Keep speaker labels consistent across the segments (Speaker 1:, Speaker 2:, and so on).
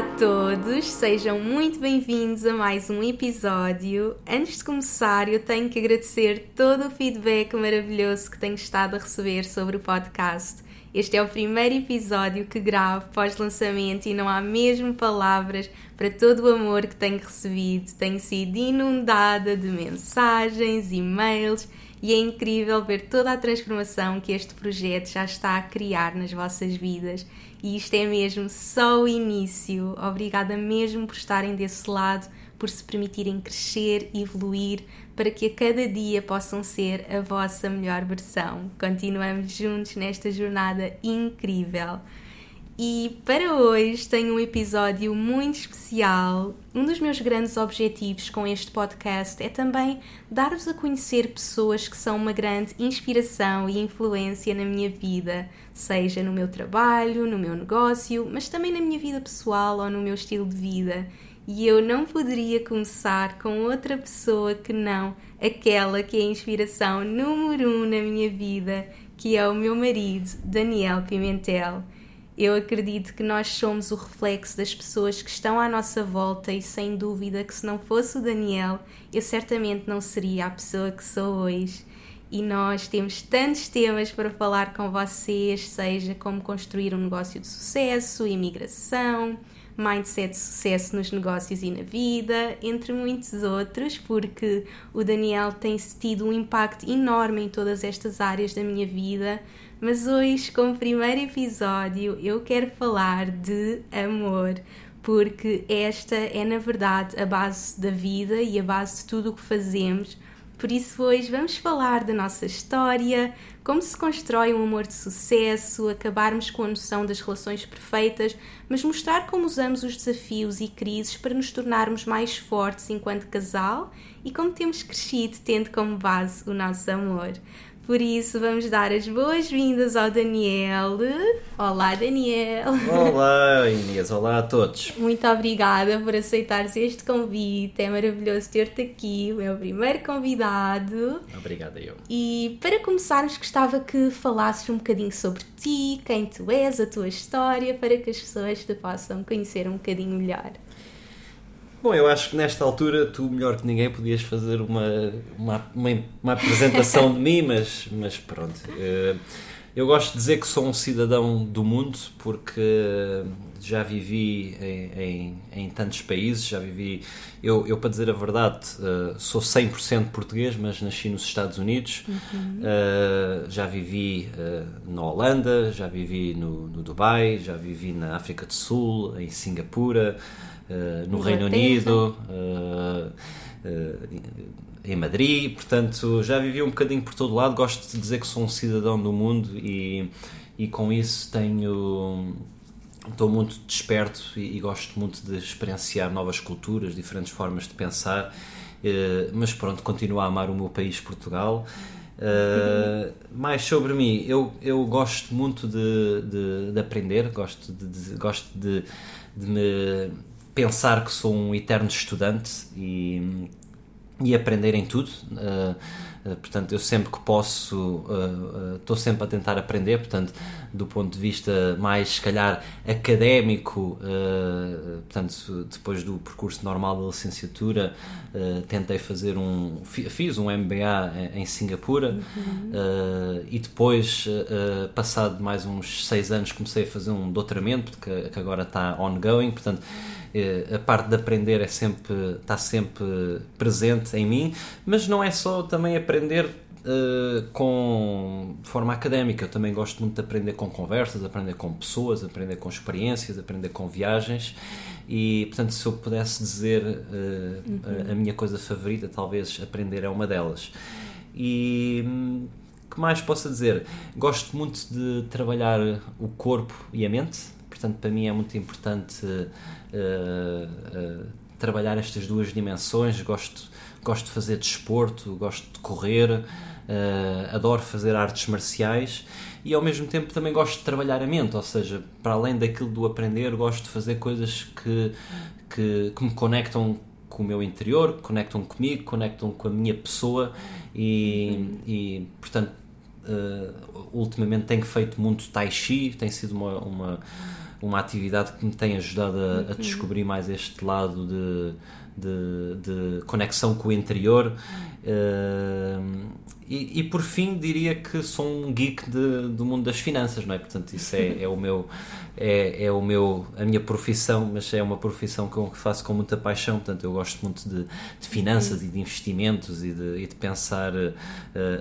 Speaker 1: Olá a todos, sejam muito bem-vindos a mais um episódio. Antes de começar, eu tenho que agradecer todo o feedback maravilhoso que tenho estado a receber sobre o podcast. Este é o primeiro episódio que gravo pós-lançamento e não há mesmo palavras para todo o amor que tenho recebido. Tenho sido inundada de mensagens, e-mails e é incrível ver toda a transformação que este projeto já está a criar nas vossas vidas. E isto é mesmo só o início. Obrigada mesmo por estarem desse lado, por se permitirem crescer evoluir para que a cada dia possam ser a vossa melhor versão. Continuamos juntos nesta jornada incrível. E para hoje tenho um episódio muito especial. Um dos meus grandes objetivos com este podcast é também dar-vos a conhecer pessoas que são uma grande inspiração e influência na minha vida, seja no meu trabalho, no meu negócio, mas também na minha vida pessoal ou no meu estilo de vida. E eu não poderia começar com outra pessoa que não aquela que é a inspiração número um na minha vida, que é o meu marido, Daniel Pimentel. Eu acredito que nós somos o reflexo das pessoas que estão à nossa volta e sem dúvida que se não fosse o Daniel, eu certamente não seria a pessoa que sou hoje. E nós temos tantos temas para falar com vocês, seja como construir um negócio de sucesso, imigração, mindset de sucesso nos negócios e na vida, entre muitos outros, porque o Daniel tem tido um impacto enorme em todas estas áreas da minha vida mas hoje, como primeiro episódio, eu quero falar de amor, porque esta é na verdade a base da vida e a base de tudo o que fazemos. Por isso, hoje vamos falar da nossa história, como se constrói um amor de sucesso, acabarmos com a noção das relações perfeitas, mas mostrar como usamos os desafios e crises para nos tornarmos mais fortes enquanto casal e como temos crescido tendo como base o nosso amor. Por isso, vamos dar as boas-vindas ao Daniel. Olá, Daniel.
Speaker 2: Olá, Inês. Olá a todos.
Speaker 1: Muito obrigada por aceitares este convite. É maravilhoso ter-te aqui, o meu primeiro convidado.
Speaker 2: Obrigada, eu.
Speaker 1: E para começarmos, gostava que falasses um bocadinho sobre ti, quem tu és, a tua história, para que as pessoas te possam conhecer um bocadinho melhor.
Speaker 2: Bom, eu acho que nesta altura tu, melhor que ninguém, podias fazer uma, uma, uma, uma apresentação de mim, mas, mas pronto. Eh, eu gosto de dizer que sou um cidadão do mundo porque já vivi em, em, em tantos países, já vivi. Eu, eu, para dizer a verdade, uh, sou 100% português, mas nasci nos Estados Unidos. Uhum. Uh, já vivi na Holanda, já vivi no, no Dubai, já vivi na África do Sul, em Singapura. Eh, no Reino Unido, uh, em Madrid, portanto já vivi um bocadinho por todo lado. Gosto de dizer que sou um cidadão do mundo e, e com isso tenho estou muito desperto e, e, gosto muito de experienciar novas culturas, diferentes formas de pensar, mas pronto, continuo a amar o meu país, Portugal. Uh, mais sobre mim, eu, eu gosto muito de, de, de aprender, gosto de, de gosto de, de me pensar que sou um eterno estudante e, e aprender em tudo. Uh, uh, portanto, eu sempre que posso, estou uh, sempre a tentar aprender. Portanto, do ponto de vista mais, se calhar, académico, portanto, depois do percurso normal da licenciatura, tentei fazer um. Fiz um MBA em, em Singapura uhum. e depois, passado mais uns seis anos, comecei a fazer um doutoramento que, que agora está ongoing. Portanto, a parte de aprender é sempre, está sempre presente em mim, mas não é só também aprender uh, com de forma académica. Eu também gosto muito de aprender com conversas, aprender com pessoas, aprender com experiências, aprender com viagens. E portanto, se eu pudesse dizer uh, uhum. a, a minha coisa favorita, talvez aprender é uma delas. E que mais posso dizer? Gosto muito de trabalhar o corpo e a mente, portanto, para mim é muito importante uh, uh, trabalhar estas duas dimensões. Gosto, gosto de fazer desporto, gosto de correr, uh, adoro fazer artes marciais e ao mesmo tempo também gosto de trabalhar a mente, ou seja, para além daquilo do aprender, gosto de fazer coisas que, que, que me conectam com o meu interior, conectam comigo, conectam com a minha pessoa e, e portanto, uh, ultimamente tenho feito muito Tai Chi, tem sido uma, uma, uma atividade que me tem ajudado a, a uhum. descobrir mais este lado de, de, de conexão com o interior. Uh, e, e, por fim diria que sou um geek de, do mundo das finanças, não é? Portanto, isso é, é, o meu, é, é o meu, a minha profissão, mas é uma profissão que eu faço com muita paixão. Portanto, eu gosto muito de, de finanças e de investimentos e de, e de pensar uh,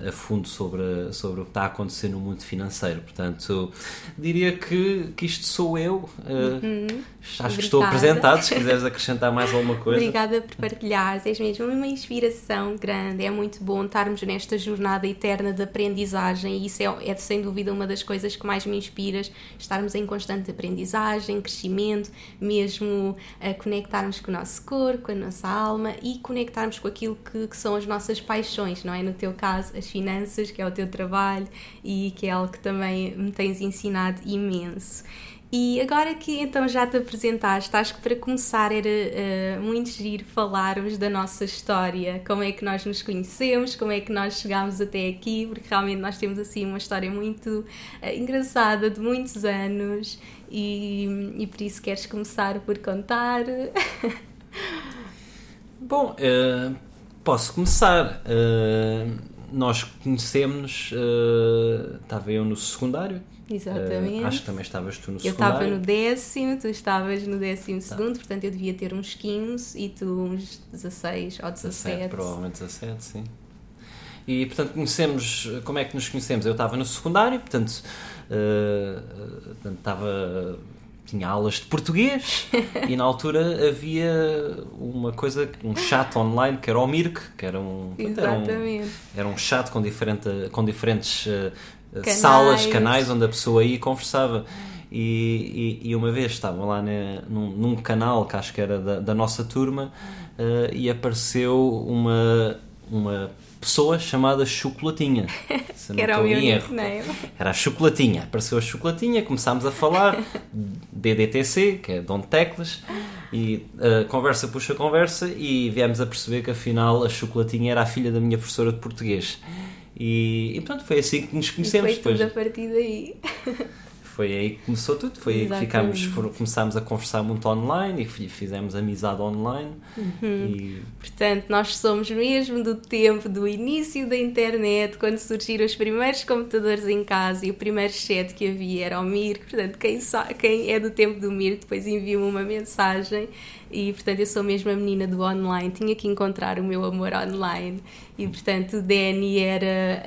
Speaker 2: a fundo sobre, sobre o que está a acontecer no mundo financeiro. Portanto, diria que, que isto sou eu. Uh, uhum. Acho Obrigada. que estou apresentado. Se quiseres acrescentar mais alguma coisa.
Speaker 1: Obrigada por partilhares. És mesmo uma inspiração grande. É muito bom estarmos nesta jornada eterna de aprendizagem e isso é, é sem dúvida uma das coisas que mais me inspira, estarmos em constante aprendizagem, crescimento, mesmo a conectarmos com o nosso corpo, com a nossa alma e conectarmos com aquilo que, que são as nossas paixões, não é? No teu caso, as finanças, que é o teu trabalho e que é algo que também me tens ensinado imenso. E agora que então já te apresentaste, acho que para começar era uh, muito giro falarmos da nossa história, como é que nós nos conhecemos, como é que nós chegámos até aqui, porque realmente nós temos assim uma história muito uh, engraçada de muitos anos e, e por isso queres começar por contar.
Speaker 2: Bom, uh, posso começar. nós conhecemos, estava eu no secundário,
Speaker 1: Exatamente.
Speaker 2: Uh, acho que também estavas tu no
Speaker 1: eu secundário. Eu estava no décimo, tu estavas no décimo tá. segundo, portanto eu devia ter uns 15 e tu uns 16 ou 17. 17
Speaker 2: provavelmente 17, sim. E portanto conhecemos, como é que nos conhecemos? Eu estava no secundário, portanto, uh, portanto estava tinha aulas de português e na altura havia uma coisa, um chat online que era o Mirk, que era um,
Speaker 1: era um,
Speaker 2: era um chat com, diferente, com diferentes uh, canais. salas, canais onde a pessoa ia e conversava. E, e, e, uma vez estavam lá ne, num, num, canal que acho que era da, da nossa turma uh, e apareceu uma, uma pessoa chamada Chocolatinha.
Speaker 1: que era o meu erro.
Speaker 2: Era a Chocolatinha. Apareceu a Chocolatinha, começámos a falar DDTC, que é Dom Teclas, e uh, conversa puxa conversa e viemos a perceber que afinal a Chocolatinha era a filha da minha professora de português. E, e pronto, foi assim que nos conhecemos.
Speaker 1: E foi tudo a partir daí.
Speaker 2: Foi aí que começou tudo, foi aí que ficámos, começámos a conversar muito online e fizemos amizade online.
Speaker 1: Uhum. E... Portanto, nós somos mesmo do tempo do início da internet, quando surgiram os primeiros computadores em casa e o primeiro chat que havia era o Mir. Portanto, quem, quem é do tempo do Mir depois envia-me uma mensagem e portanto eu sou mesmo a menina do online, tinha que encontrar o meu amor online. E portanto o Danny era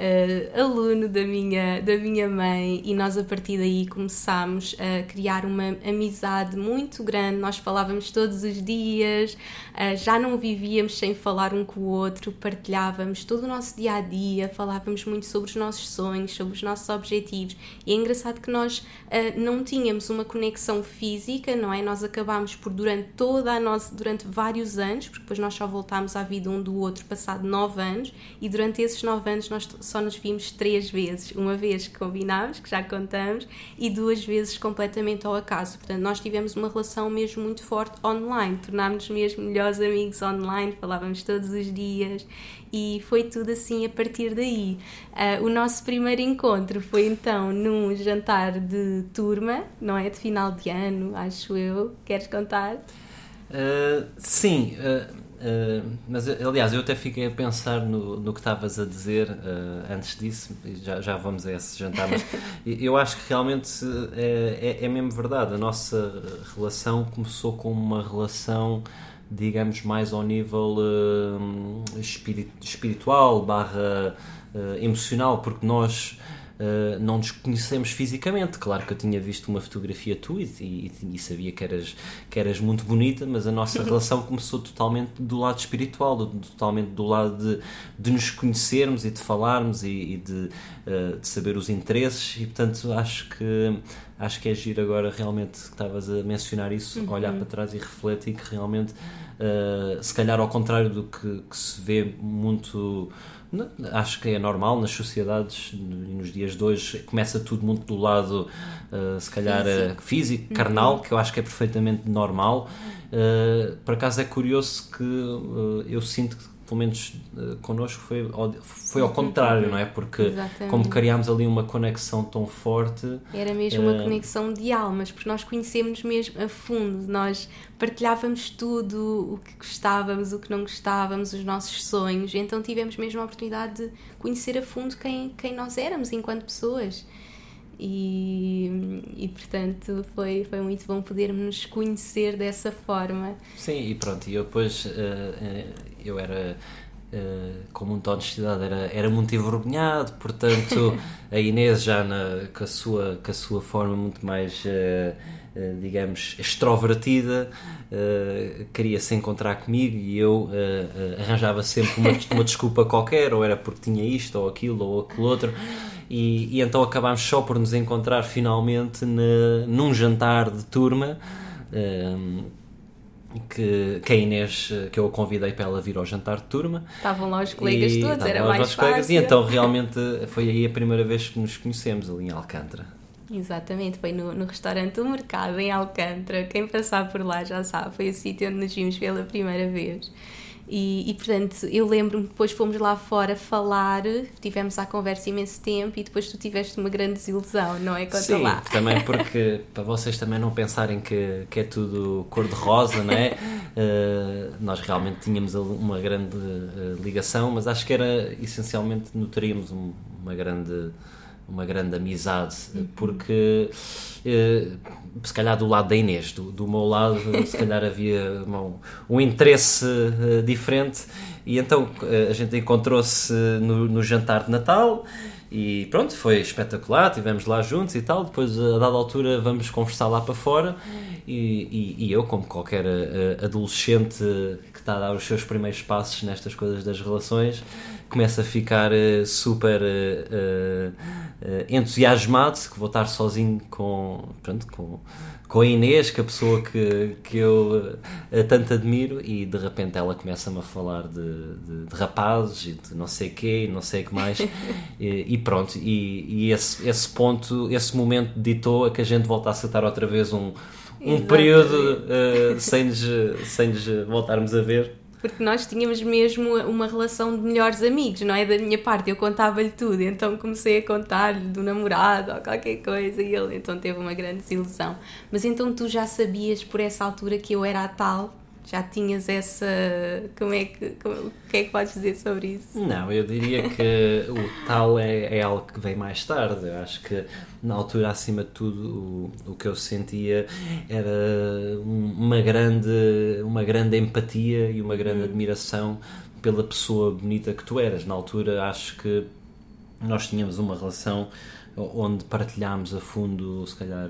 Speaker 1: uh, aluno da minha, da minha mãe. E nós a partir daí começámos a criar uma amizade muito grande, nós falávamos todos os dias, uh, já não vivíamos sem falar um com o outro, partilhávamos todo o nosso dia a dia, falávamos muito sobre os nossos sonhos, sobre os nossos objetivos. E é engraçado que nós uh, não tínhamos uma conexão física, não é? Nós acabámos por durante toda a nós durante vários anos, porque depois nós só voltámos à vida um do outro passado nove anos, e durante esses nove anos nós só nos vimos três vezes. Uma vez que combinámos, que já contamos, e duas vezes completamente ao acaso. Portanto, nós tivemos uma relação mesmo muito forte online, tornámos-nos mesmo melhores amigos online, falávamos todos os dias e foi tudo assim a partir daí. Uh, o nosso primeiro encontro foi então num jantar de turma, não é? De final de ano, acho eu. Queres contar?
Speaker 2: Uh, sim, uh, uh, mas aliás, eu até fiquei a pensar no, no que estavas a dizer antes disso, já, já vamos a esse jantar, mas eu acho que realmente é, é, é, mesmo verdade. A nossa relação começou com uma relação, digamos, mais ao nível espirit, espiritual barra emocional, porque nós uh, não nos conhecemos fisicamente. Claro que eu tinha visto uma fotografia tua e, e, e, sabia que eras, que eras muito bonita, mas a nossa relação começou totalmente do lado espiritual, do, totalmente do lado de, de nos conhecermos e de falarmos e, e de, uh, de, saber os interesses e portanto acho que acho que é giro agora realmente que estavas a mencionar isso, uhum. olhar para trás e refletir que realmente uh, se calhar ao contrário do que, que se vê muito acho que é normal nas sociedades e nos dias de hoje começa tudo muito do lado uh, se calhar físico, uh, físico uhum. carnal que eu acho que é perfeitamente normal uh, por acaso é curioso que eu sinto que pelo menos uh, connosco foi ao, foi ao contrário, não é? Porque Exatamente. como criámos ali uma conexão tão forte.
Speaker 1: Era mesmo uh, uma conexão de almas, porque nós conhecemos mesmo a fundo, nós partilhávamos tudo, o que gostávamos, o que não gostávamos, os nossos sonhos, então tivemos mesmo a oportunidade de conhecer a fundo quem, quem nós éramos enquanto pessoas. E, e portanto foi, foi muito bom podermos conhecer dessa forma.
Speaker 2: Sim, e pronto, e eu depois uh, eu era Uh, com muita honestidade, era, era muito envergonhado, portanto, a Inês já na, com, a sua, com a sua forma muito mais, digamos, extrovertida, queria se encontrar comigo e eu arranjava sempre uma, uma desculpa qualquer, ou era porque tinha isto, ou aquilo, ou aquilo outro. E, e então acabámos só por nos encontrar finalmente ne, num jantar de turma que, que a Inês, que eu a convidei para ela vir ao jantar de turma.
Speaker 1: Estavam lá os colegas e, todos, era mais fácil. Colegas,
Speaker 2: e então realmente foi aí a primeira vez que nos conhecemos ali em Alcântara.
Speaker 1: Exatamente, foi no, no restaurante O Mercado em Alcântara. Quem passar por lá já sabe, foi o sítio onde nos vimos pela primeira vez. E, e, portanto, eu lembro-me que depois fomos lá fora falar, tivemos a conversa imenso tempo e depois tu tiveste uma grande desilusão, não é? Conta
Speaker 2: Sim,
Speaker 1: lá.
Speaker 2: também porque, para vocês também não pensarem que, que é tudo cor-de-rosa, não é? Uh, nós realmente tínhamos uma grande uh, ligação, mas acho que era essencialmente nutríamos uma grande uma grande amizade, uhum. porque eh, se calhar do lado da Inês, do, do meu lado, se calhar havia um, um interesse uh, diferente, e então uh, a gente encontrou-se no, no, jantar de Natal. E pronto, foi espetacular, estivemos lá juntos e tal. Depois, a dada altura, vamos conversar lá para fora. E, e, e eu, como qualquer adolescente que está a dar os seus primeiros passos nestas coisas das relações, começo a ficar super uh, entusiasmado que vou estar sozinho com, pronto, com, com a Inês, que é a pessoa que, que eu tanto admiro, e de repente ela começa-me a falar de, de, de, rapazes e de não sei quê, e não sei o que mais, e, e, pronto, e, e, esse, esse ponto, esse momento ditou a que a gente voltasse a estar outra vez um, um período uh, sem, nos, sem nos voltarmos a ver
Speaker 1: porque nós tínhamos mesmo uma relação de melhores amigos, não é? Da minha parte, eu contava-lhe tudo, então comecei a contar-lhe do namorado ou qualquer coisa e ele então teve uma grande desilusão. Mas então tu já sabias por essa altura que eu era a tal já tinhas essa. Como é que. Como, o que é que podes dizer sobre isso?
Speaker 2: Não, eu diria que o tal é, é algo que vem mais tarde. Eu acho que na altura, acima de tudo, o, o que eu sentia era uma grande, uma grande empatia e uma grande hum. admiração pela pessoa bonita que tu eras. Na altura, acho que nós tínhamos uma relação onde partilhámos a fundo, se calhar,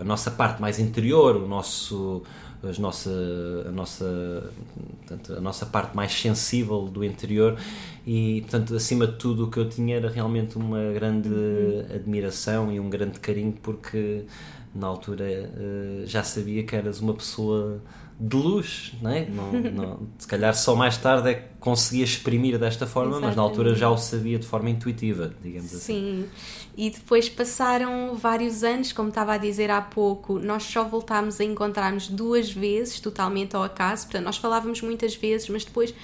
Speaker 2: a nossa parte mais interior, o nosso as nossa, a, nossa, portanto, a nossa parte mais sensível do interior. E, portanto, acima de tudo o que eu tinha era realmente uma grande admiração e um grande carinho porque na altura eh, já sabia que eras uma pessoa de luz, não é? Não, não, se calhar só mais tarde é que conseguia exprimir desta forma, Exatamente. mas na altura já o sabia de forma intuitiva, digamos
Speaker 1: Sim.
Speaker 2: assim.
Speaker 1: Sim, e depois passaram vários anos, como estava a dizer há pouco, nós só voltámos a encontrar-nos duas vezes, totalmente ao acaso, portanto, nós falávamos muitas vezes, mas depois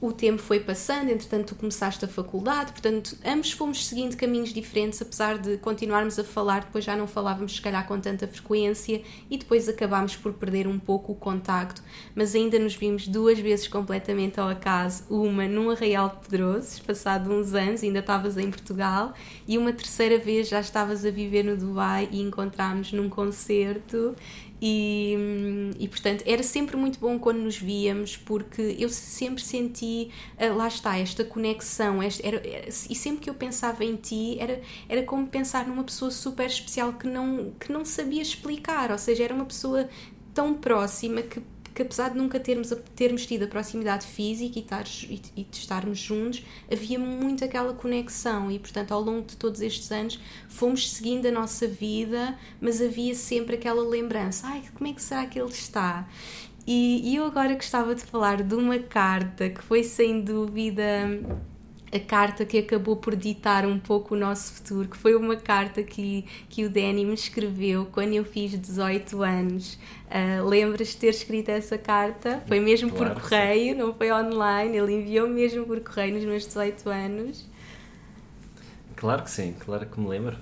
Speaker 1: o tempo foi passando, entretanto tu começaste a faculdade, portanto ambos fomos seguindo caminhos diferentes, apesar de continuarmos a falar, depois já não falávamos se calhar com tanta frequência e depois acabámos por perder um pouco o contacto, mas ainda nos vimos duas vezes completamente ao acaso, uma num Arraial de Pedrosos, passado uns anos, ainda estavas em Portugal, e uma terceira vez já estavas a viver no Dubai e encontrámos num concerto E, e portanto era sempre muito bom quando nos víamos porque eu sempre senti, uh, lá está, esta conexão. Este, era, era, e sempre que eu pensava em ti era, era como pensar numa pessoa super especial que não, que não sabia explicar, ou seja, era uma pessoa tão próxima que que apesar de nunca termos, termos tido a proximidade física e, tar, e, e de estarmos juntos, havia muito aquela conexão e, portanto, ao longo de todos estes anos fomos seguindo a nossa vida, mas havia sempre aquela lembrança: ai, como é que será que ele está? E, e eu agora gostava de falar de uma carta que foi sem dúvida a carta que acabou por ditar um pouco o nosso futuro, que foi uma carta que, que o Danny me escreveu quando eu fiz 18 anos. Uh, Lembras de ter escrito essa carta? Foi mesmo claro, por correio, sim. não foi online, ele enviou mesmo por correio nos meus 18 anos.
Speaker 2: Claro que sim, claro que me lembro.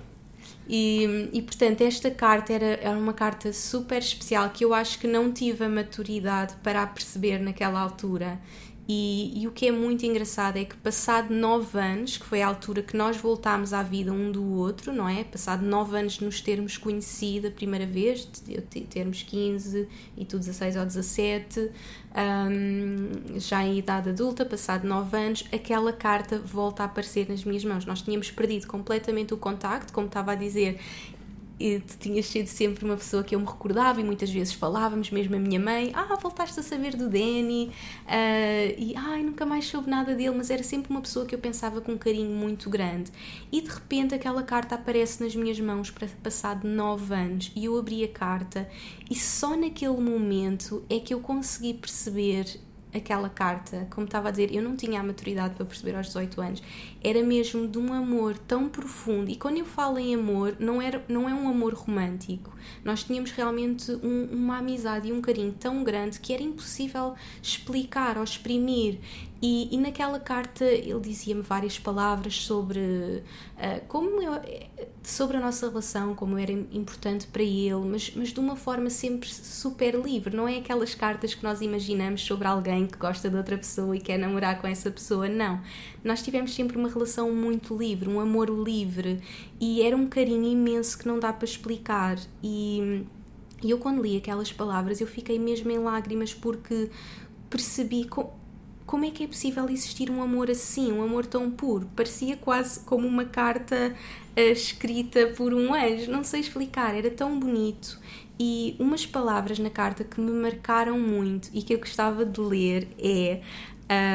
Speaker 1: E, e portanto, esta carta era, era uma carta super especial que eu acho que não tive a maturidade para a perceber naquela altura. E, e, o que é muito engraçado é que, passado nove anos, que foi a altura que nós voltámos à vida um do outro, não é? Passado nove anos de nos termos conhecido a primeira vez, de termos 15 e tu 16 ou 17, um, já em idade adulta, passado nove anos, aquela carta volta a aparecer nas minhas mãos. Nós tínhamos perdido completamente o contacto, como estava a dizer, e tu tinhas sido sempre uma pessoa que eu me recordava e muitas vezes falávamos, mesmo a minha mãe, ah, voltaste a saber do Danny, uh, e ai, nunca mais soube nada dele, mas era sempre uma pessoa que eu pensava com um carinho muito grande. E de repente aquela carta aparece nas minhas mãos para passado nove anos. E eu abri a carta e só naquele momento é que eu consegui perceber aquela carta, como estava a dizer, eu não tinha a maturidade para perceber aos 18 anos, era mesmo de um amor tão profundo. E quando eu falo em amor, não, era, não é um amor romântico. Nós tínhamos realmente um, uma amizade e um carinho tão grande que era impossível explicar ou exprimir. E, e naquela carta ele dizia-me várias palavras sobre uh, como eu, sobre a nossa relação, como era importante para ele, mas, mas de uma forma sempre super livre. Não é aquelas cartas que nós imaginamos sobre alguém que gosta de outra pessoa e quer namorar com essa pessoa. Não. Nós tivemos sempre uma relação muito livre, um amor livre e era um carinho imenso que não dá para explicar. E, e eu, quando li aquelas palavras, eu fiquei mesmo em lágrimas porque percebi. Como é que é possível existir um amor assim, um amor tão puro? Parecia quase como uma carta uh, escrita por um anjo, não sei explicar, era tão bonito. E umas palavras na carta que me marcaram muito e que eu gostava de ler é: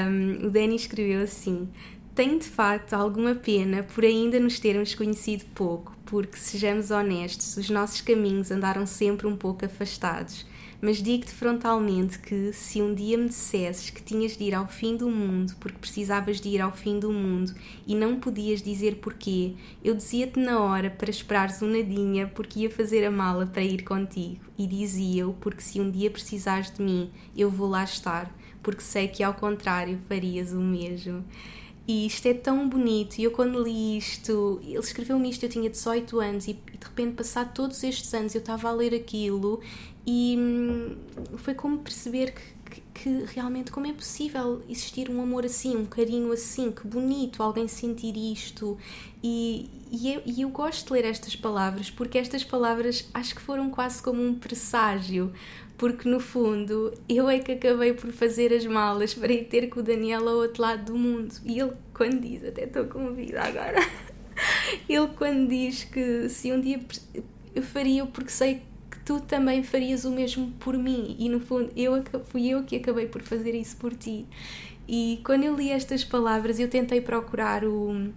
Speaker 1: um, o Danny escreveu assim. Tenho de facto alguma pena por ainda nos termos conhecido pouco, porque, sejamos honestos, os nossos caminhos andaram sempre um pouco afastados mas digo-te frontalmente que, se um dia me dissesses que tinhas de ir ao fim do mundo porque precisavas de ir ao fim do mundo e não podias dizer porquê, eu dizia-te na hora para esperares um nadinha porque ia fazer a mala para ir contigo. E dizia-o porque, se um dia precisares de mim, eu vou lá estar, porque sei que, ao contrário, farias o mesmo. E isto é tão bonito. E eu, quando li isto, ele escreveu-me isto, eu tinha 18 anos, e, de repente, passado todos estes anos, eu estava a ler aquilo e hum, foi como perceber que, que, que, realmente como é possível existir um amor assim, um carinho assim, que bonito alguém sentir isto. E, e, eu, e eu gosto de ler estas palavras porque estas palavras acho que foram quase como um presságio, porque no fundo eu é que acabei por fazer as malas para ir ter com o Daniel ao outro lado do mundo. E ele, quando diz, até estou com vida agora, ele quando diz que se um dia eu faria porque sei tu também farias o mesmo por mim e no fundo eu fui eu que acabei por fazer isso por ti e quando eu li estas palavras eu tentei procurar o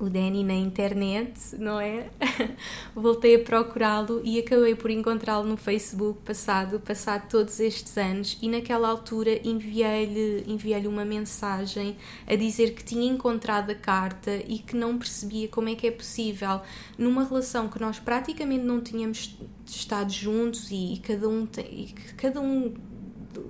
Speaker 1: o Danny na internet, não é? Voltei a procurá-lo e acabei por encontrá-lo no Facebook passado, passado todos estes anos e naquela altura enviei-lhe enviei uma mensagem a dizer que tinha encontrado a carta e que não percebia como é que é possível numa relação que nós praticamente não tínhamos estado juntos e, e cada um tem, e cada um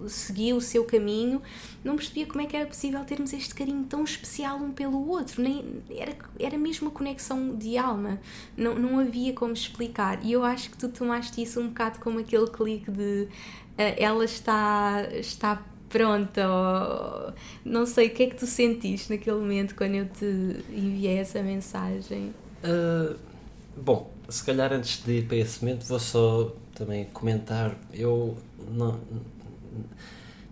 Speaker 1: seguia o seu caminho, não percebia como é que era possível termos este carinho tão especial um pelo outro, nem era, era mesmo uma conexão de alma, não, não havia como explicar. E eu acho que tu tomaste isso um bocado como aquele clique de uh, ela está, está pronta, ou não sei o que é que tu sentiste naquele momento quando eu te enviei essa mensagem.
Speaker 2: Uh, bom, se calhar antes de ir para esse momento vou só também comentar. Eu não.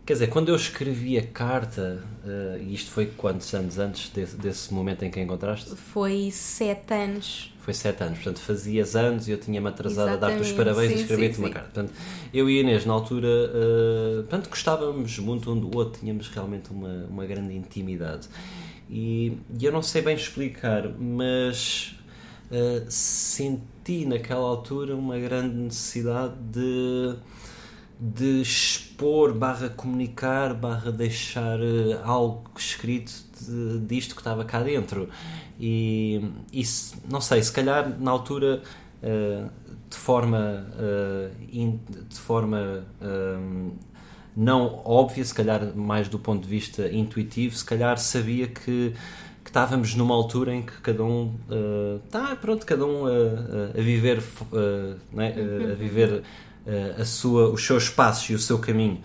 Speaker 2: Quer dizer, quando eu escrevi a carta, uh, e isto foi quantos anos antes desse, desse, momento em que a encontraste?
Speaker 1: Foi sete anos.
Speaker 2: Foi sete anos, portanto fazias anos e eu tinha-me atrasado Exatamente. a dar-te os parabéns sim, e escrevi-te uma carta. Portanto, eu e Inês, na altura, uh, portanto, gostávamos muito um do outro, tínhamos realmente uma, uma grande intimidade. E, e eu não sei bem explicar, mas uh, senti naquela altura uma grande necessidade de de expor, barra comunicar, barra deixar uh, algo escrito de, disto que estava cá dentro. E isso, não sei, se calhar na altura uh, de forma, in, de forma não óbvia, se calhar mais do ponto de vista intuitivo, se calhar sabia que que estávamos numa altura em que cada um está uh, pronto cada um uh, uh, a viver né? a viver a sua, os seus passos e o seu caminho.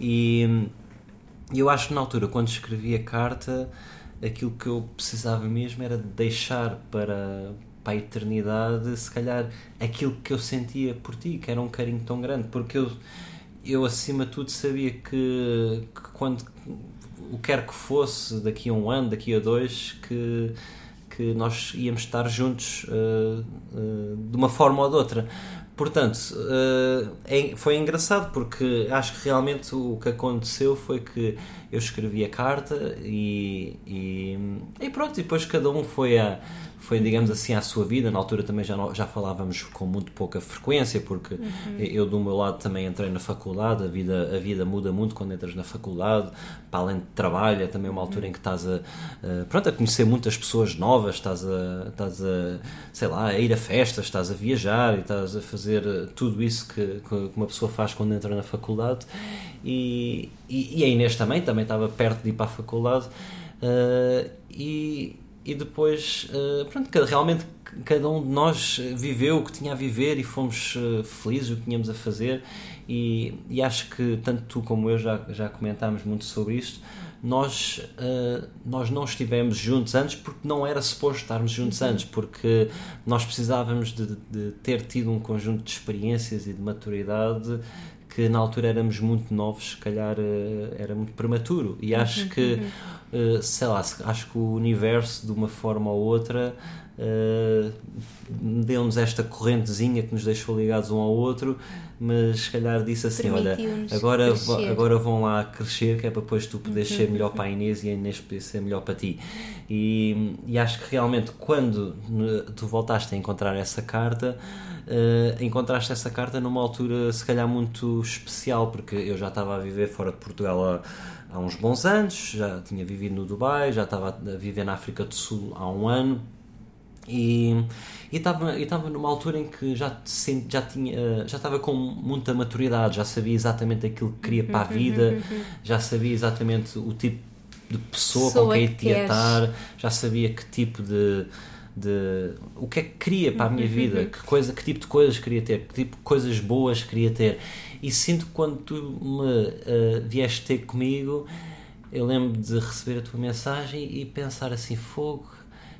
Speaker 2: E eu acho que na altura, quando escrevi a carta, aquilo que eu precisava mesmo era deixar para, para a eternidade, se calhar, aquilo que eu sentia por ti, que era um carinho tão grande, porque eu, eu acima de tudo, sabia que, que quando o quer que fosse, daqui a um ano, daqui a dois, que que nós íamos estar juntos uh, uh, de uma forma ou de outra. Portanto, uh, é, foi engraçado porque acho que realmente o que aconteceu foi que eu escrevi a carta e, e, e pronto, e depois cada um foi a foi, digamos assim, à sua vida. Na altura também já, já falávamos com muito pouca frequência, porque uhum. eu, do meu lado, também entrei na faculdade. A vida, a vida muda muito quando entras na faculdade. Para além de trabalho, é também uma altura em que estás a, a, pronto, a conhecer muitas pessoas novas, estás a, estás a, sei lá, a ir a festas, estás a viajar e estás a fazer tudo isso que, que uma pessoa faz quando entra na faculdade. E, e, e a Inês também, também estava perto de ir para a faculdade. Uh, e, e depois, uh, pronto, realmente cada um de nós viveu o que tinha a viver e fomos uh, felizes o que tínhamos a fazer e, e, acho que tanto tu como eu já, já comentámos muito sobre isto nós, uh, nós não estivemos juntos antes porque não era suposto estarmos juntos uhum. antes, porque nós precisávamos de, de, ter tido um conjunto de experiências e de maturidade que na altura éramos muito novos, se calhar uh, era muito prematuro. E acho uhum, que, uh, sei lá, acho que o universo, de uma forma ou outra, uh, deu-nos esta correntezinha que nos deixou ligados um ao outro, mas se calhar disse assim: olha, agora, agora vão lá crescer, que é para depois tu poderes uhum. ser melhor para a Inês e a Inês poder ser melhor para ti. E, e acho que realmente, quando tu voltaste a encontrar essa carta uh, encontraste essa carta numa altura se calhar muito especial, porque eu já estava a viver fora de Portugal há, há uns bons anos, já tinha vivido no Dubai, já estava a viver na África do Sul há um ano e estava numa altura em que já já tinha já estava com muita maturidade já sabia exatamente aquilo que queria para a vida já sabia exatamente o tipo de pessoa, pessoa com quem ia estar já sabia que tipo de de o que é que queria para a minha vida, que, coisa, que tipo de coisas queria ter, que tipo de coisas boas queria ter. E sinto que quando tu me uh, vieste ter comigo, eu lembro de receber a tua mensagem e pensar assim: fogo,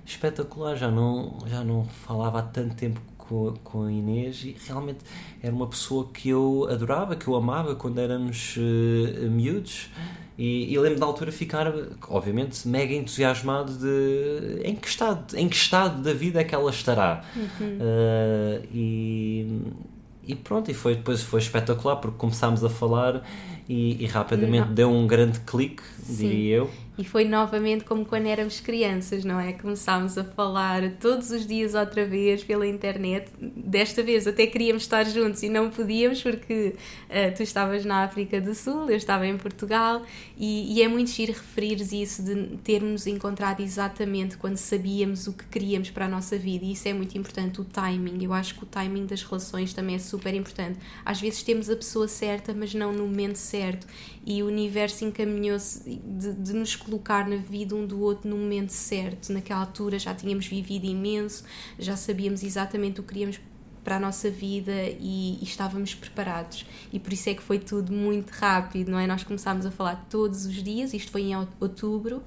Speaker 2: espetacular, já não, já não falava há tanto tempo com, com a Inês e realmente era uma pessoa que eu adorava, que eu amava quando éramos uh, miúdos. E, e lembro da altura ficar, obviamente, mega entusiasmado de em que estado, em que estado da vida é que ela estará. Uhum. Uh, e, e pronto, e foi, depois foi espetacular porque começámos a falar e, e rapidamente Não. deu um grande clique, diria eu.
Speaker 1: E foi novamente como quando éramos crianças, não é? Começámos a falar todos os dias outra vez pela internet. Desta vez até queríamos estar juntos e não podíamos porque uh, tu estavas na África do Sul, eu estava em Portugal e, e é muito giro referires isso de termos encontrado exatamente quando sabíamos o que queríamos para a nossa vida e isso é muito importante, o timing. Eu acho que o timing das relações também é super importante. Às vezes temos a pessoa certa, mas não no momento certo e o universo encaminhou-se de, de nos colocar na vida um do outro no momento certo. Naquela altura já tínhamos vivido imenso, já sabíamos exatamente o que queríamos para a nossa vida e, e, estávamos preparados. E por isso é que foi tudo muito rápido, não é? Nós começámos a falar todos os dias, isto foi em outubro,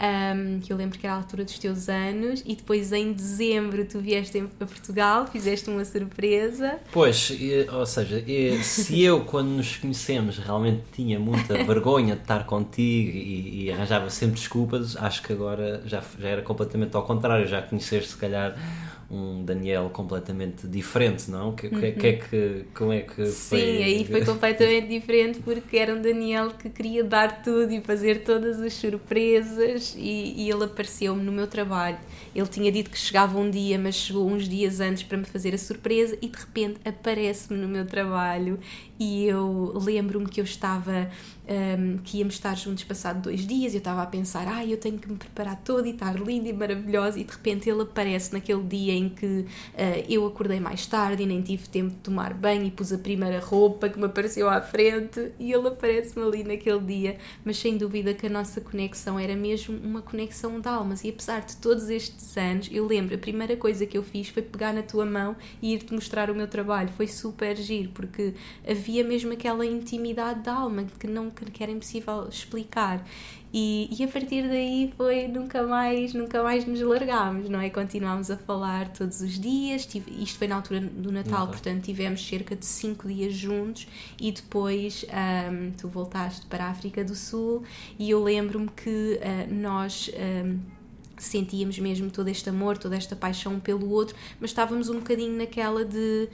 Speaker 1: um, que eu lembro que era a altura dos teus anos, e depois em dezembro tu vieste a Portugal, fizeste uma surpresa.
Speaker 2: Pois, ou seja, se eu quando nos conhecemos realmente tinha muita vergonha de estar contigo e, e arranjava sempre desculpas, acho que agora já, já era completamente ao contrário, já conheceste se calhar um Daniel completamente diferente, não? Que, uhum. que, é que, como é que
Speaker 1: Sim, foi? aí foi completamente diferente porque era um Daniel que queria dar tudo e fazer todas as surpresas e, e ele apareceu-me no meu trabalho. Ele tinha dito que chegava um dia, mas chegou uns dias antes para me fazer a surpresa e de repente aparece-me no meu trabalho e eu lembro-me que eu estava um, que íamos estar juntos passado dois dias, eu estava a pensar, ah, eu tenho que me preparar toda e estar linda e maravilhosa, e de repente ele aparece naquele dia em que uh, eu acordei mais tarde e nem tive tempo de tomar banho e pus a primeira roupa que me apareceu à frente, e ele aparece-me ali naquele dia, mas sem dúvida que a nossa conexão era mesmo uma conexão de almas, e apesar de todos estes anos, eu lembro, a primeira coisa que eu fiz foi pegar na tua mão e ir-te mostrar o meu trabalho, foi super giro, porque havia mesmo aquela intimidade da alma que não que era impossível explicar. E, e, a partir daí foi nunca mais, nunca mais nos largámos, não é? Continuámos a falar todos os dias. Tive, isto foi na altura do Natal, portanto tivemos cerca de 5 dias juntos e depois um, tu voltaste para a África do Sul e eu lembro-me que uh, nós. Um, sentíamos mesmo todo este amor, toda esta paixão pelo outro, mas estávamos um bocadinho naquela de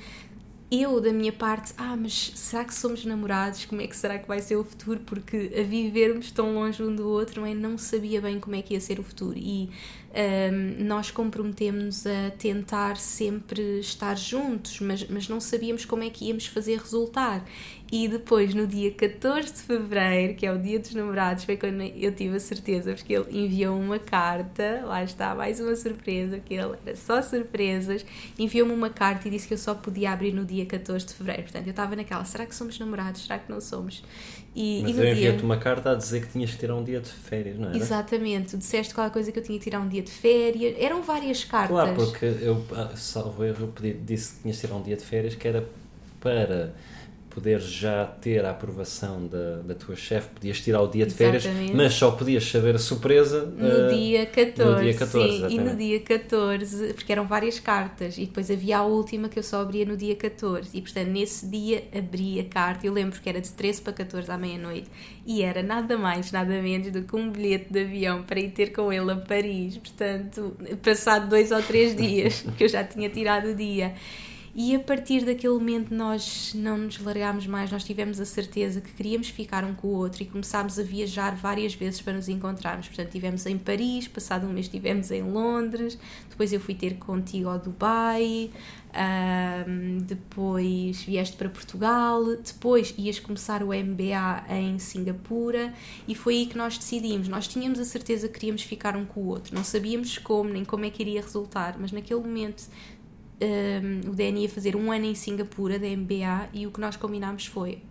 Speaker 1: eu, da minha parte, ah, mas será que somos namorados? Como é que será que vai ser o futuro? Porque a vivermos tão longe um do outro, não, é? não sabia bem como é que ia ser o futuro. E um, nós comprometemos a tentar sempre estar juntos, mas, mas não sabíamos como é que íamos fazer resultar. E depois, no dia 14 de fevereiro, que é o dia dos namorados, foi quando eu tive a certeza, porque ele enviou uma carta, lá está, mais uma surpresa, que ele era só surpresas, enviou-me uma carta e disse que eu só podia abrir no dia 14 de fevereiro. Portanto, eu estava naquela, será que somos namorados? Será que não somos?
Speaker 2: E, Mas e eu enviei-te dia... uma carta a dizer que tinhas que tirar um dia de férias, não é?
Speaker 1: Exatamente, tu disseste qualquer coisa que eu tinha que tirar um dia de férias, eram várias cartas.
Speaker 2: Claro, porque eu, ah, salvo erro, eu disse que tinhas que tirar um dia de férias que era para poderes já ter a aprovação da, da tua chefe, podias tirar o dia de férias, mas só podias saber a surpresa
Speaker 1: no, uh, dia, 14, no dia 14. Sim, e no dia 14, porque eram várias cartas, e depois havia a última que eu só abria no dia 14, e portanto nesse dia abri a carta, eu lembro que era de 13 para 14 à meia-noite, e era nada mais, nada menos do que um bilhete de avião para ir ter com ele a Paris, portanto, passado dois ou três dias, que eu já tinha tirado o dia. E a partir daquele momento nós não nos largámos mais, nós tivemos a certeza que queríamos ficar um com o outro e começámos a viajar várias vezes para nos encontrarmos. Portanto, estivemos em Paris, passado um mês estivemos em Londres, depois eu fui ter contigo ao Dubai, um, depois vieste para Portugal, depois ias começar o MBA em Singapura e foi aí que nós decidimos. Nós tínhamos a certeza que queríamos ficar um com o outro, não sabíamos como nem como é que iria resultar, mas naquele momento um, o Danny ia fazer um ano em Singapura da MBA e o que nós combinámos foi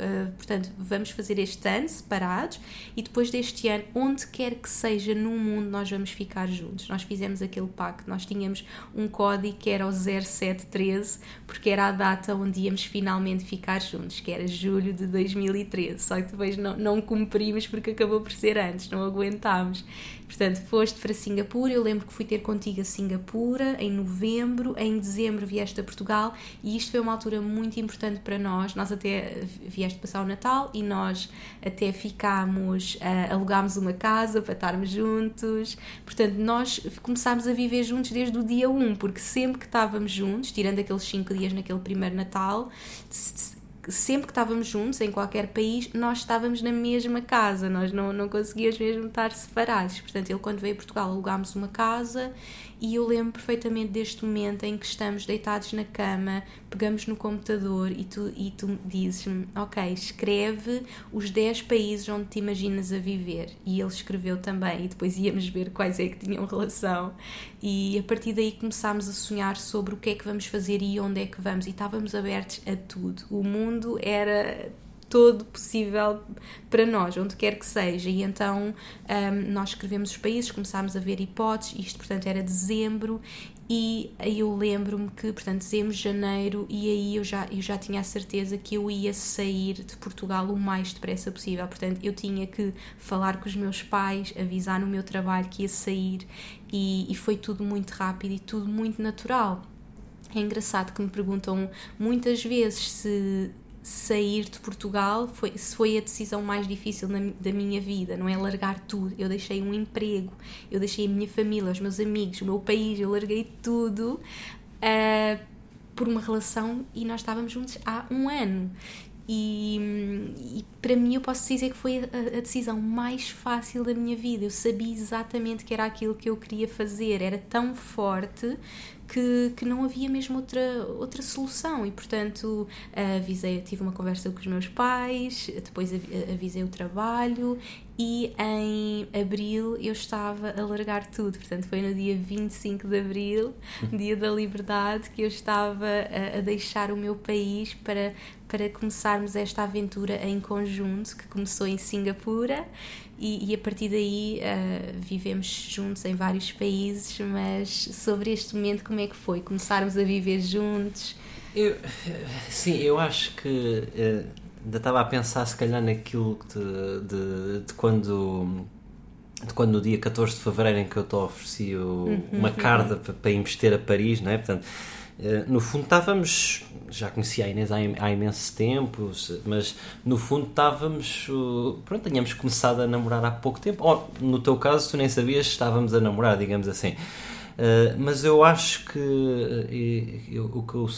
Speaker 1: Uh, portanto, vamos fazer este ano separados e depois deste ano, onde quer que seja no mundo, nós vamos ficar juntos. Nós fizemos aquele pacto, nós tínhamos um código que era o 0713, porque era a data onde íamos finalmente ficar juntos, que era julho de 2013. Só que depois não, não cumprimos porque acabou por ser antes, não aguentámos. Portanto, foste para Singapura, eu lembro que fui ter contigo a Singapura em novembro, em dezembro vieste a Portugal e isto foi uma altura muito importante para nós. Nós até vieste passar o Natal e nós até ficámos, uh, alugámos uma casa para estarmos juntos. Portanto, nós começámos a viver juntos desde o dia 1, porque sempre que estávamos juntos, tirando aqueles 5 dias naquele primeiro Natal, sempre que estávamos juntos, em qualquer país, nós estávamos na mesma casa, nós não, não conseguíamos mesmo estar separados. Portanto, ele, quando veio a Portugal, alugámos uma casa e eu lembro perfeitamente deste momento em que estamos deitados na cama, pegamos no computador e tu, e tu dizes-me: Ok, escreve os 10 países onde te imaginas a viver. E ele escreveu também, e depois íamos ver quais é que tinham relação. E a partir daí começámos a sonhar sobre o que é que vamos fazer e onde é que vamos. E estávamos abertos a tudo. O mundo era todo possível para nós, onde quer que seja. E então um, nós escrevemos os países, começámos a ver hipóteses, isto portanto era dezembro, e aí eu lembro-me que, portanto, dezembro, janeiro, e aí eu já, eu já tinha a certeza que eu ia sair de Portugal o mais depressa possível. Portanto, eu tinha que falar com os meus pais, avisar no meu trabalho que ia sair, e, e foi tudo muito rápido e tudo muito natural. É engraçado que me perguntam muitas vezes se sair de Portugal foi, foi a decisão mais difícil na, da minha vida, não é largar tudo. Eu deixei um emprego, eu deixei a minha família, os meus amigos, o meu país, eu larguei tudo uh, por uma relação e nós estávamos juntos há um ano. E, e, para mim eu posso dizer que foi a, a, decisão mais fácil da minha vida. Eu sabia exatamente que era aquilo que eu queria fazer, era tão forte que, que não havia mesmo outra, outra solução. E portanto avisei, tive uma conversa com os meus pais, depois avisei o trabalho e em abril eu estava a largar tudo, portanto foi no dia 25 de abril, dia da liberdade, que eu estava a, a deixar o meu país para, para começarmos esta aventura em conjunto que começou em Singapura e, e a partir daí uh, vivemos juntos em vários países, mas sobre este momento como é que foi? Começarmos a viver juntos?
Speaker 2: Eu, sim, eu acho que uh, ainda estava a pensar se calhar naquilo de, de, de, quando de quando no dia 14 de Fevereiro em que eu te ofereci o, uhum, uma carta para, para investir a Paris, não é? Portanto, uh, no fundo estávamos já conhecia a Inês há, há imenso tempo, mas no fundo estávamos. Pronto, tínhamos começado a namorar há pouco tempo. Ou, no teu caso, tu nem sabias que estávamos a namorar, digamos assim. Uh, mas eu acho que eu, o, que eu,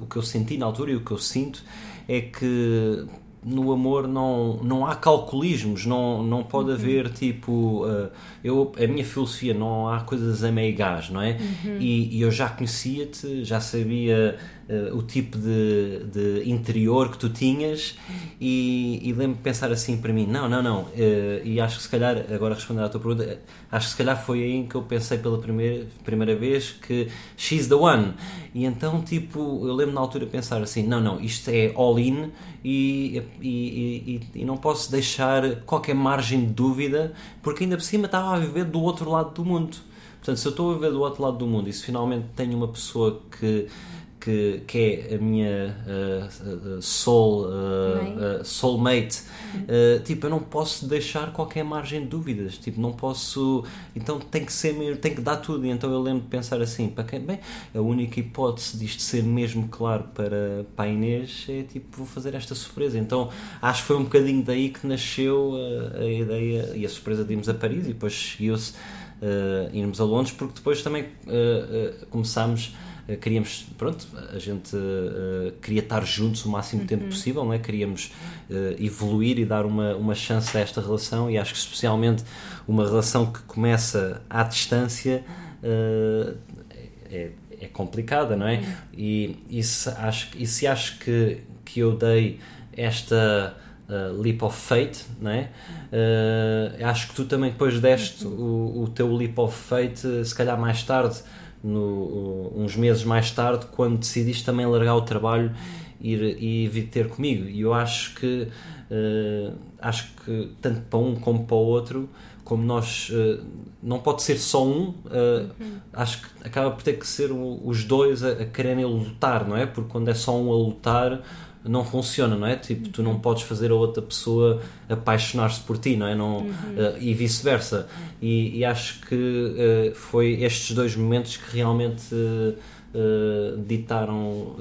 Speaker 2: o que eu senti na altura e o que eu sinto é que no amor não, não há calculismos, não, não pode uhum. haver tipo. Uh, eu, a minha filosofia não há coisas a meio gás, não é? Uhum. E, e, eu já conhecia-te, já sabia uh, o tipo de, de interior que tu tinhas e, e lembro-me pensar assim para mim: não, não, não. Uh, e acho que se calhar, agora respondendo à tua pergunta, acho que se calhar foi aí que eu pensei pela primeira, primeira vez que she's the one. E então, tipo, eu lembro na altura pensar assim: não, não, isto é all in e, e, e, e não posso deixar qualquer margem de dúvida porque ainda por cima estava a viver do outro lado do mundo. Portanto, se eu estou a viver do outro lado do mundo e se finalmente tenho uma pessoa que que, que é a minha uh, uh, soul, uh, soulmate, tipo, eu não posso deixar qualquer margem de dúvidas, tipo, não posso, então tem que ser mesmo, tem que dar tudo, e então eu lembro de pensar assim, para quem, bem, a única hipótese disto ser mesmo claro para, para a Inês é tipo, vou fazer esta surpresa, então acho que foi um bocadinho daí que nasceu a, a ideia e a surpresa de irmos a Paris. E depois seguiu-se irmos a Londres, porque depois também começámos queríamos, pronto, a gente uh, queria estar juntos o máximo tempo uhum. possível, não é? Queríamos uh, evoluir e dar uma, uma chance a esta relação e acho que especialmente uma relação que começa à distância uh, é, é, complicada, não é? Uhum. E, e, se acho, e se acho que, que eu dei esta uh, leap of fate, não é? acho que tu também depois deste uhum. o, o teu leap of fate, se calhar mais tarde no, uns meses mais tarde, quando decidiste também largar o trabalho ir, e vir ter comigo. E eu acho que uh, acho que tanto para um como para o outro, como nós uh, não pode ser só um, uh, uhum. acho que acaba por ter que ser os dois a, a quererem lutar, não é? Porque quando é só um a lutar não funciona, não é? Tipo, tu não podes fazer a outra pessoa apaixonar-se por ti, não é? Não, uhum. uh, e vice-versa. E, e, acho que uh, foi estes dois momentos que realmente uh, ditaram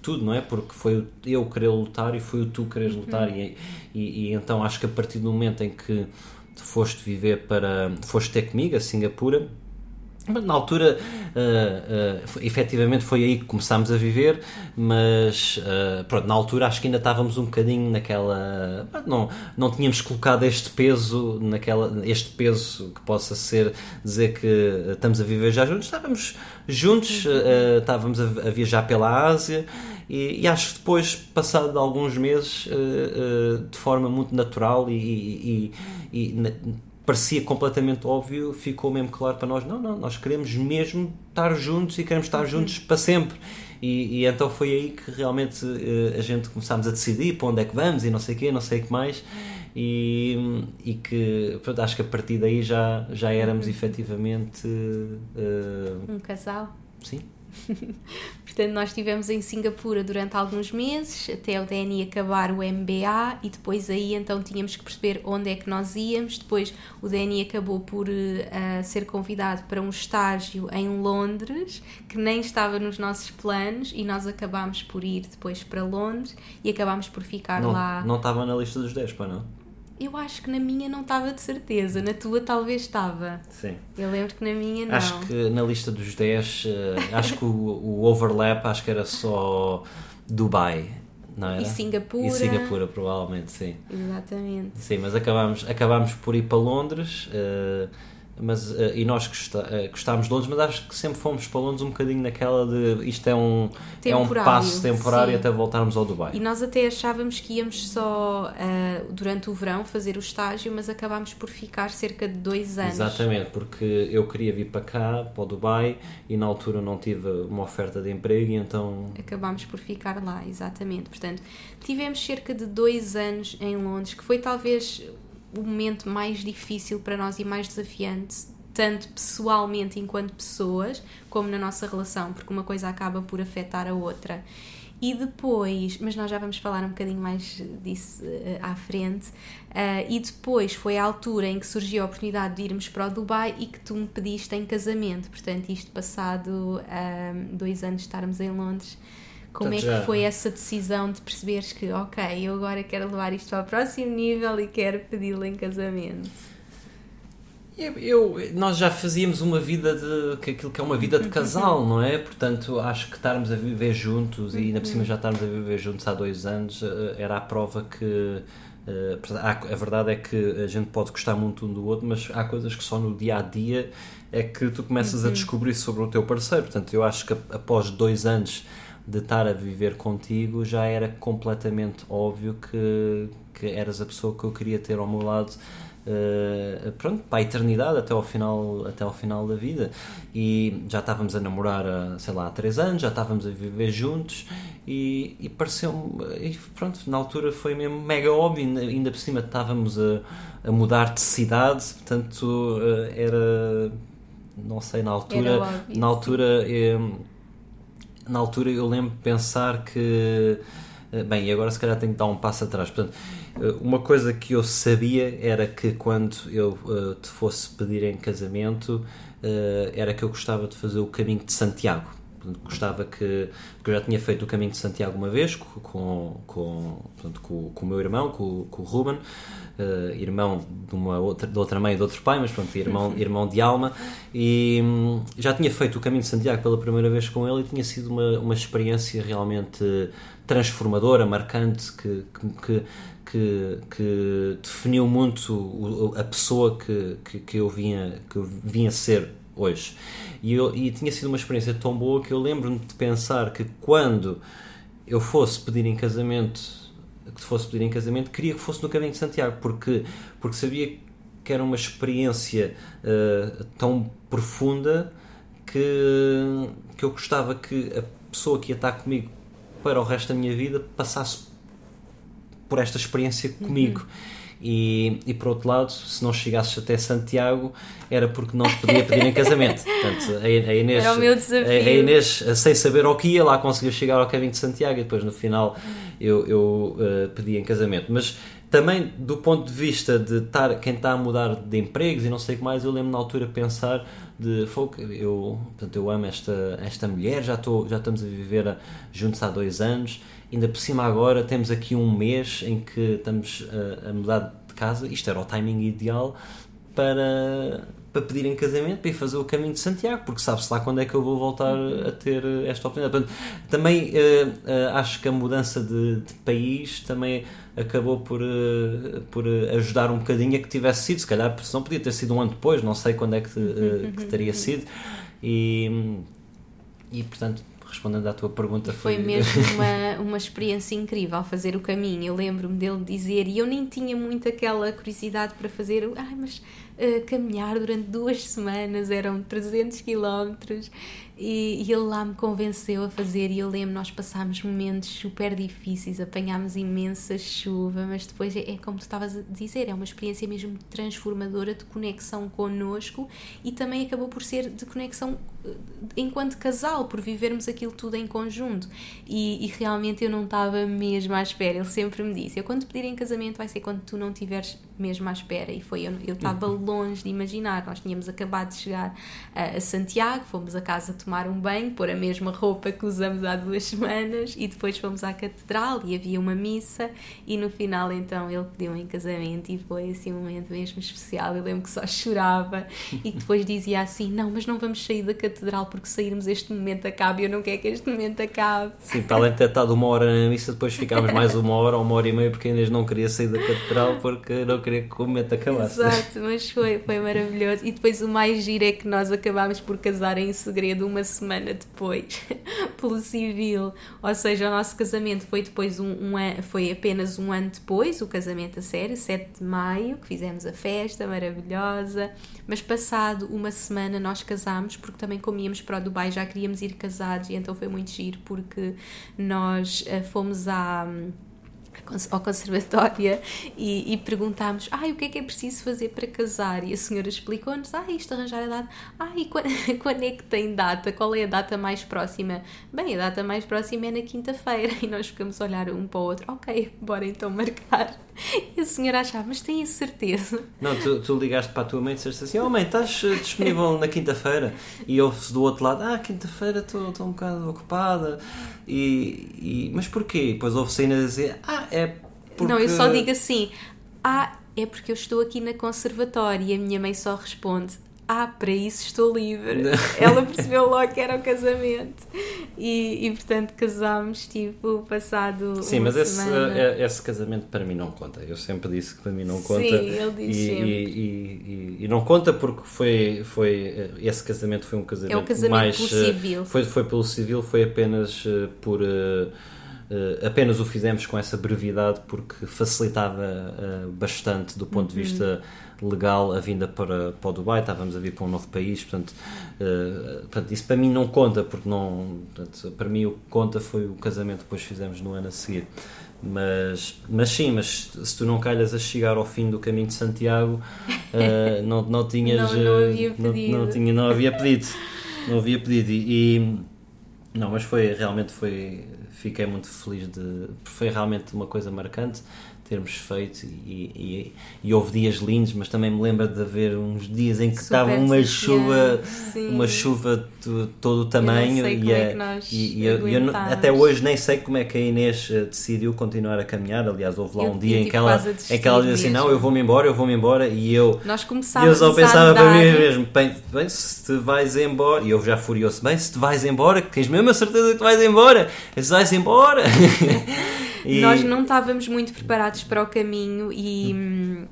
Speaker 2: tudo, não é? Porque foi eu querer lutar e foi o tu quereres uhum. lutar. E, e, e, então acho que a partir do momento em que foste viver para. foste ter comigo a Singapura na altura, uh, uh, efetivamente foi aí que começámos a viver, mas uh, pronto, na altura acho que ainda estávamos um bocadinho naquela. Não, não tínhamos colocado este peso, naquela, este peso que possa ser dizer que estamos a viver já juntos. Estávamos juntos, uh, estávamos a, a, viajar pela Ásia e, e, acho que depois, passado alguns meses, de forma muito natural e, e, e parecia completamente óbvio, ficou mesmo claro para nós: não, não, nós queremos mesmo estar juntos e queremos estar juntos para sempre. E, e, então foi aí que realmente uh, a gente começámos a decidir para onde é que vamos e não sei o quê, não sei o que mais. E, e que pronto, acho que a partir daí já, já éramos efetivamente uh,
Speaker 1: um casal.
Speaker 2: Sim.
Speaker 1: Portanto, nós estivemos em Singapura durante alguns meses, até o Danny acabar o MBA, e depois aí então tínhamos que perceber onde é que nós íamos. Depois o Danny acabou por uh, ser convidado para um estágio em Londres, que nem estava nos nossos planos, e nós acabámos por ir depois para Londres e acabámos por ficar
Speaker 2: não,
Speaker 1: lá.
Speaker 2: Não estava na lista dos 10, para não?
Speaker 1: Eu acho que na minha não estava de certeza, na tua talvez estava.
Speaker 2: Sim.
Speaker 1: Eu lembro que na minha não.
Speaker 2: Acho que na lista dos 10, uh, acho que o, o, overlap acho que era só Dubai, não era?
Speaker 1: E Singapura.
Speaker 2: E Singapura, provavelmente, sim.
Speaker 1: Exatamente.
Speaker 2: Sim, mas acabámos, acabámos por ir para Londres. Uh, mas, uh, e nós gostá, uh, gostámos de Londres, mas acho que sempre fomos para Londres um bocadinho naquela de isto é um, é um passo temporário sim. até voltarmos ao Dubai.
Speaker 1: E nós até achávamos que íamos só uh, durante o verão fazer o estágio, mas acabámos por ficar cerca de dois anos.
Speaker 2: Exatamente, porque eu queria vir para cá, para o Dubai, e na altura não tive uma oferta de emprego, e então.
Speaker 1: Acabámos por ficar lá, exatamente. Portanto, tivemos cerca de dois anos em Londres, que foi talvez o momento mais difícil para nós e mais desafiante, tanto pessoalmente enquanto pessoas, como na nossa relação, porque uma coisa acaba por afetar a outra. E depois, mas nós já vamos falar um bocadinho mais disso uh, à frente, uh, e depois foi a altura em que surgiu a oportunidade de irmos para o Dubai e que tu me pediste em casamento. Portanto, isto passado uh, dois anos de estarmos em Londres, como é que já... foi essa decisão de perceberes que, ok, eu agora quero levar isto ao próximo nível e quero pedi-lo em casamento?
Speaker 2: Eu, nós já fazíamos uma vida de que aquilo que é uma vida de casal, não é? Portanto, acho que estarmos a viver juntos e ainda por cima já estarmos a viver juntos há dois anos eh, era a prova que eh, a verdade é que a gente pode gostar muito um do outro, mas há coisas que só no dia a dia é que tu começas a uhum. descobrir sobre o teu parceiro. Portanto, eu acho que após dois anos de estar a viver contigo, já era completamente óbvio que, que eras a pessoa que eu queria ter ao meu lado. Uh, pronto, para a eternidade até ao final até ao final da vida e já estávamos a namorar há, sei lá há três anos já estávamos a viver juntos e, e pareceu-me pronto na altura foi mesmo mega óbvio ainda por cima estávamos a, a mudar de cidade portanto uh, era não sei na altura na altura na altura eu lembro de pensar que eh, bem, e agora se calhar tenho que dar um passo atrás. Portanto, eh, uma coisa que eu sabia era que quando eu uh, te fosse pedir em casamento, era que eu gostava de fazer o caminho de Santiago. Portanto, gostava que. Porque eu já tinha feito o caminho de Santiago uma vez com, com, portanto, com, com o meu irmão, com, com o Ruben uh, irmão de uma outra, de outra mãe e de outro pai, mas pronto, irmão, irmão de alma, e um, já tinha feito o caminho de Santiago pela primeira vez com ele e tinha sido uma, uma experiência realmente transformadora, marcante, que, que, que, que definiu muito a pessoa que, que, que, eu vinha, que eu vinha ser hoje. E, eu, e tinha sido uma experiência tão boa que eu lembro-me de pensar que quando eu fosse pedir em casamento que fosse pedir em casamento, queria que fosse no caminho de Santiago, porque, porque sabia que era uma experiência uh, tão profunda que, que eu gostava que a pessoa que ia estar comigo para o resto da minha vida passasse por esta experiência comigo. Uhum. E, e por outro lado, se não chegasses até Santiago, era porque não te podia pedir em casamento. Portanto, a, Inês,
Speaker 1: era o meu desafio.
Speaker 2: A, Inês, sem saber o que ia, lá conseguiu chegar ao caminho de Santiago e depois no final eu, eu uh, pedi em casamento. Mas também do ponto de vista de estar, quem está a mudar de empregos e não sei o que mais, eu lembro na altura pensar de fogo, eu, portanto, eu amo esta, esta mulher, já, estou, já estamos a viver a, juntos há dois anos ainda por cima agora temos aqui um mês em que estamos a, a mudar de casa, isto era o timing ideal para, para pedir em casamento, para ir fazer o caminho de Santiago, porque sabe-se lá quando é que eu vou voltar a ter esta oportunidade. Portanto, também uh, uh, acho que a mudança de, de país também acabou por, uh, por ajudar um bocadinho a que tivesse sido, se calhar, se não podia ter sido um ano depois, não sei quando é que, que teria sido, e, e portanto respondendo à tua pergunta,
Speaker 1: foi, foi mesmo uma, uma experiência incrível fazer o caminho. Eu lembro-me dele dizer, e eu nem tinha muito aquela curiosidade para fazer, ai, mas uh, caminhar durante duas semanas, eram 300 quilómetros e, e, ele lá me convenceu a fazer e eu lembro, nós passámos momentos super difíceis, apanhámos imensa chuva, mas depois é, é como tu estavas a dizer, é uma experiência mesmo transformadora de conexão connosco e também acabou por ser de conexão enquanto casal, por vivermos aquilo tudo em conjunto e, e realmente eu não estava mesmo à espera, ele sempre me disse, eu quando pedir em casamento vai ser quando tu não estiveres mesmo à espera e foi, eu estava uhum. longe de imaginar, nós tínhamos acabado de chegar a, a Santiago, fomos a casa tomar um banho, pôr a mesma roupa que usamos há duas semanas e depois fomos à catedral e havia uma missa e no final então ele pediu em casamento e foi assim um momento mesmo especial. Eu lembro que só chorava e depois dizia assim: Não, mas não vamos sair da catedral porque sairmos este momento acabe e eu não quero que este momento acabe.
Speaker 2: Sim, para além de ter estado uma hora na missa, depois ficámos mais uma hora ou uma hora e meia porque ainda não queria sair da catedral porque não queria que o momento acabasse.
Speaker 1: Exato, mas foi, foi maravilhoso. E depois o mais giro é que nós acabámos por casar em segredo uma semana depois pelo civil, ou seja, o nosso casamento foi depois um, um foi apenas um ano depois, o casamento a sério, 7 de maio, que fizemos a festa maravilhosa, mas passado uma semana nós casámos porque também comíamos para o Dubai, já queríamos ir casados e então foi muito giro porque nós uh, fomos à ao conservatório e, e perguntámos ah, o que é que é preciso fazer para casar? E a senhora explicou-nos, ah, isto arranjar a data, ah, e quando, quando, é que tem data? Qual é a data mais próxima? Bem, a data mais próxima é na quinta-feira e nós ficamos a olhar um para o outro, ok, bora então marcar. E a senhora achava, mas tenho certeza?
Speaker 2: Não, tu, tu ligaste para a tua mãe e disseste assim, oh mãe, estás eh, disponível na quinta-feira? E ouve-se do outro lado, ah, quinta-feira estou um bocado ocupada e, e, mas porquê? Depois ouve-se ainda dizer, ah, é porque...
Speaker 1: Não, eu só digo assim, ah, é porque eu estou aqui na conservatória e a minha mãe só responde, ah, para isso estou livre. Ela percebeu logo que era o casamento. E, e portanto casámos, tipo, passado.
Speaker 2: Sim, mas esse, eh, esse, casamento para mim não conta. Eu sempre disse que para mim não conta. Sim,
Speaker 1: ele diz
Speaker 2: e,
Speaker 1: sempre.
Speaker 2: E, e, não conta porque foi, foi. Eh, esse casamento foi um casamento, é
Speaker 1: o casamento
Speaker 2: mais.
Speaker 1: Pelo eh, civil.
Speaker 2: Foi, foi pelo civil, foi apenas por. Uh, Uh, apenas o fizemos com essa brevidade porque facilitava uh, bastante do ponto uhum. de vista legal a vinda para, para o Dubai, estávamos a vir para um novo país, portanto, uh, portanto isso para mim não conta, porque não, portanto, para mim o que conta foi o casamento que depois fizemos no ano a seguir. Mas, mas sim, mas se tu não calhas a chegar ao fim do caminho de Santiago, não, não tinhas.
Speaker 1: não, não havia pedido.
Speaker 2: Não, não, tinha, não havia pedido. Não havia pedido. E, e não, mas foi realmente foi fiquei muito feliz de. Foi realmente uma coisa marcante termos feito e, e, e, houve dias lindos, mas também me lembro de haver uns dias em que estava uma chuva, sim. uma chuva de todo o tamanho
Speaker 1: e,
Speaker 2: é
Speaker 1: e,
Speaker 2: eu, eu, até hoje nem sei como é que a Inês eh, decidiu continuar a caminhar. Aliás, houve lá um dia em que ela, em que ela disse assim: Não, eu vou-me embora, eu vou-me embora. E eu,
Speaker 1: Nós começámos
Speaker 2: eu só pensava para mim mesmo: bem, bem, se te vais embora, e eu já furioso, bem, se te vais embora, tens mesmo a certeza que te vais embora, se vais embora.
Speaker 1: E... Nós não estávamos muito preparados para o caminho e hum,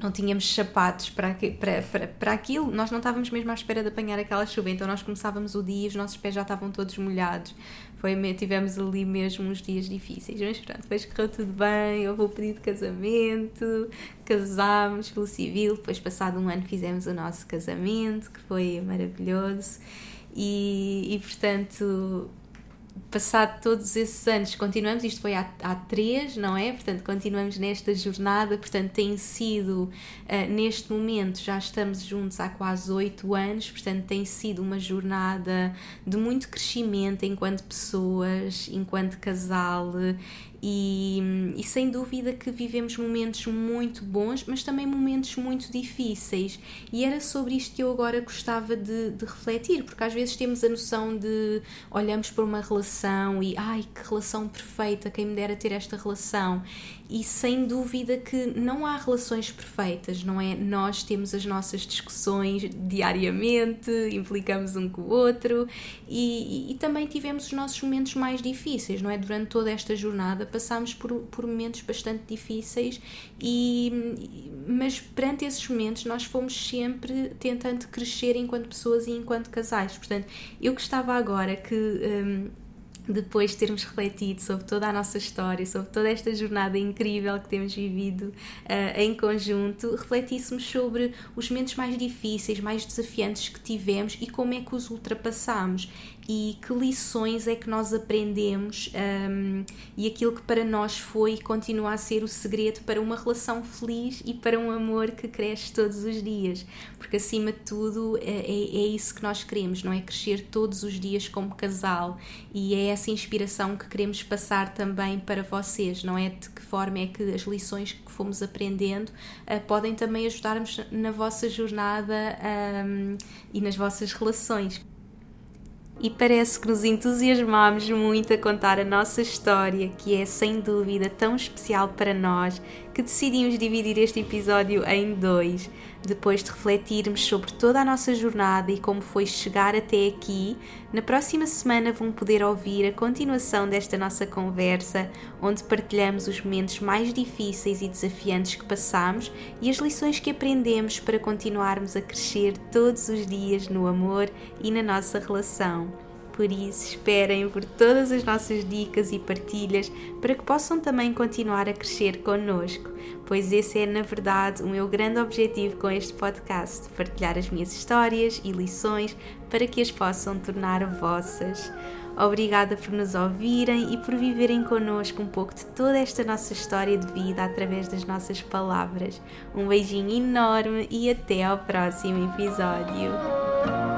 Speaker 1: não tínhamos sapatos para, para, para, para aquilo, nós não estávamos mesmo à espera de apanhar aquela chuva, então nós começávamos o dia e os nossos pés já estavam todos molhados. Foi, tivemos ali mesmo uns dias difíceis, mas pronto, depois correu tudo bem, houve o pedido de casamento, casámos pelo civil, depois passado um ano fizemos o nosso casamento, que foi maravilhoso. E, e portanto passado todos esses anos, continuamos, isto foi há, há três, não é? Portanto, continuamos nesta jornada, portanto, tem sido, uh, neste momento, já estamos juntos há quase oito anos, portanto, tem sido uma jornada de muito crescimento enquanto pessoas, enquanto casal, e, e, sem dúvida que vivemos momentos muito bons, mas também momentos muito difíceis. E era sobre isto que eu agora gostava de, de, refletir, porque às vezes temos a noção de olhamos para uma relação e ai que relação perfeita, quem me dera ter esta relação e sem dúvida que não há relações perfeitas, não é? Nós temos as nossas discussões diariamente, implicamos um com o outro e, e, também tivemos os nossos momentos mais difíceis, não é? Durante toda esta jornada passámos por, por momentos bastante difíceis e mas perante esses momentos nós fomos sempre tentando crescer enquanto pessoas e enquanto casais. Portanto, eu gostava agora que hum, depois de termos refletido sobre toda a nossa história, sobre toda esta jornada incrível que temos vivido uh, em conjunto, refletíssemos sobre os momentos mais difíceis, mais desafiantes que tivemos e como é que os ultrapassamos e que lições é que nós aprendemos um, e aquilo que para nós foi e continua a ser o segredo para uma relação feliz e para um amor que cresce todos os dias, porque acima de tudo é, é, é isso que nós queremos, não é? Crescer todos os dias como casal e é essa inspiração que queremos passar também para vocês, não é? De que forma é que as lições que fomos aprendendo uh, podem também ajudar-nos na vossa jornada um, e nas vossas relações e parece que nos entusiasmamos muito a contar a nossa história, que é sem dúvida tão especial para nós, que decidimos dividir este episódio em dois. Depois de refletirmos sobre toda a nossa jornada e como foi chegar até aqui, na próxima semana vão poder ouvir a continuação desta nossa conversa, onde partilhamos os momentos mais difíceis e desafiantes que passamos e as lições que aprendemos para continuarmos a crescer todos os dias no amor e na nossa relação. Por isso, esperem por todas as nossas dicas e partilhas para que possam também continuar a crescer connosco, pois esse é, na verdade, o meu grande objetivo com este podcast: partilhar as minhas histórias e lições para que as possam tornar vossas. Obrigada por nos ouvirem e por viverem connosco um pouco de toda esta nossa história de vida através das nossas palavras. Um beijinho enorme e até ao próximo episódio.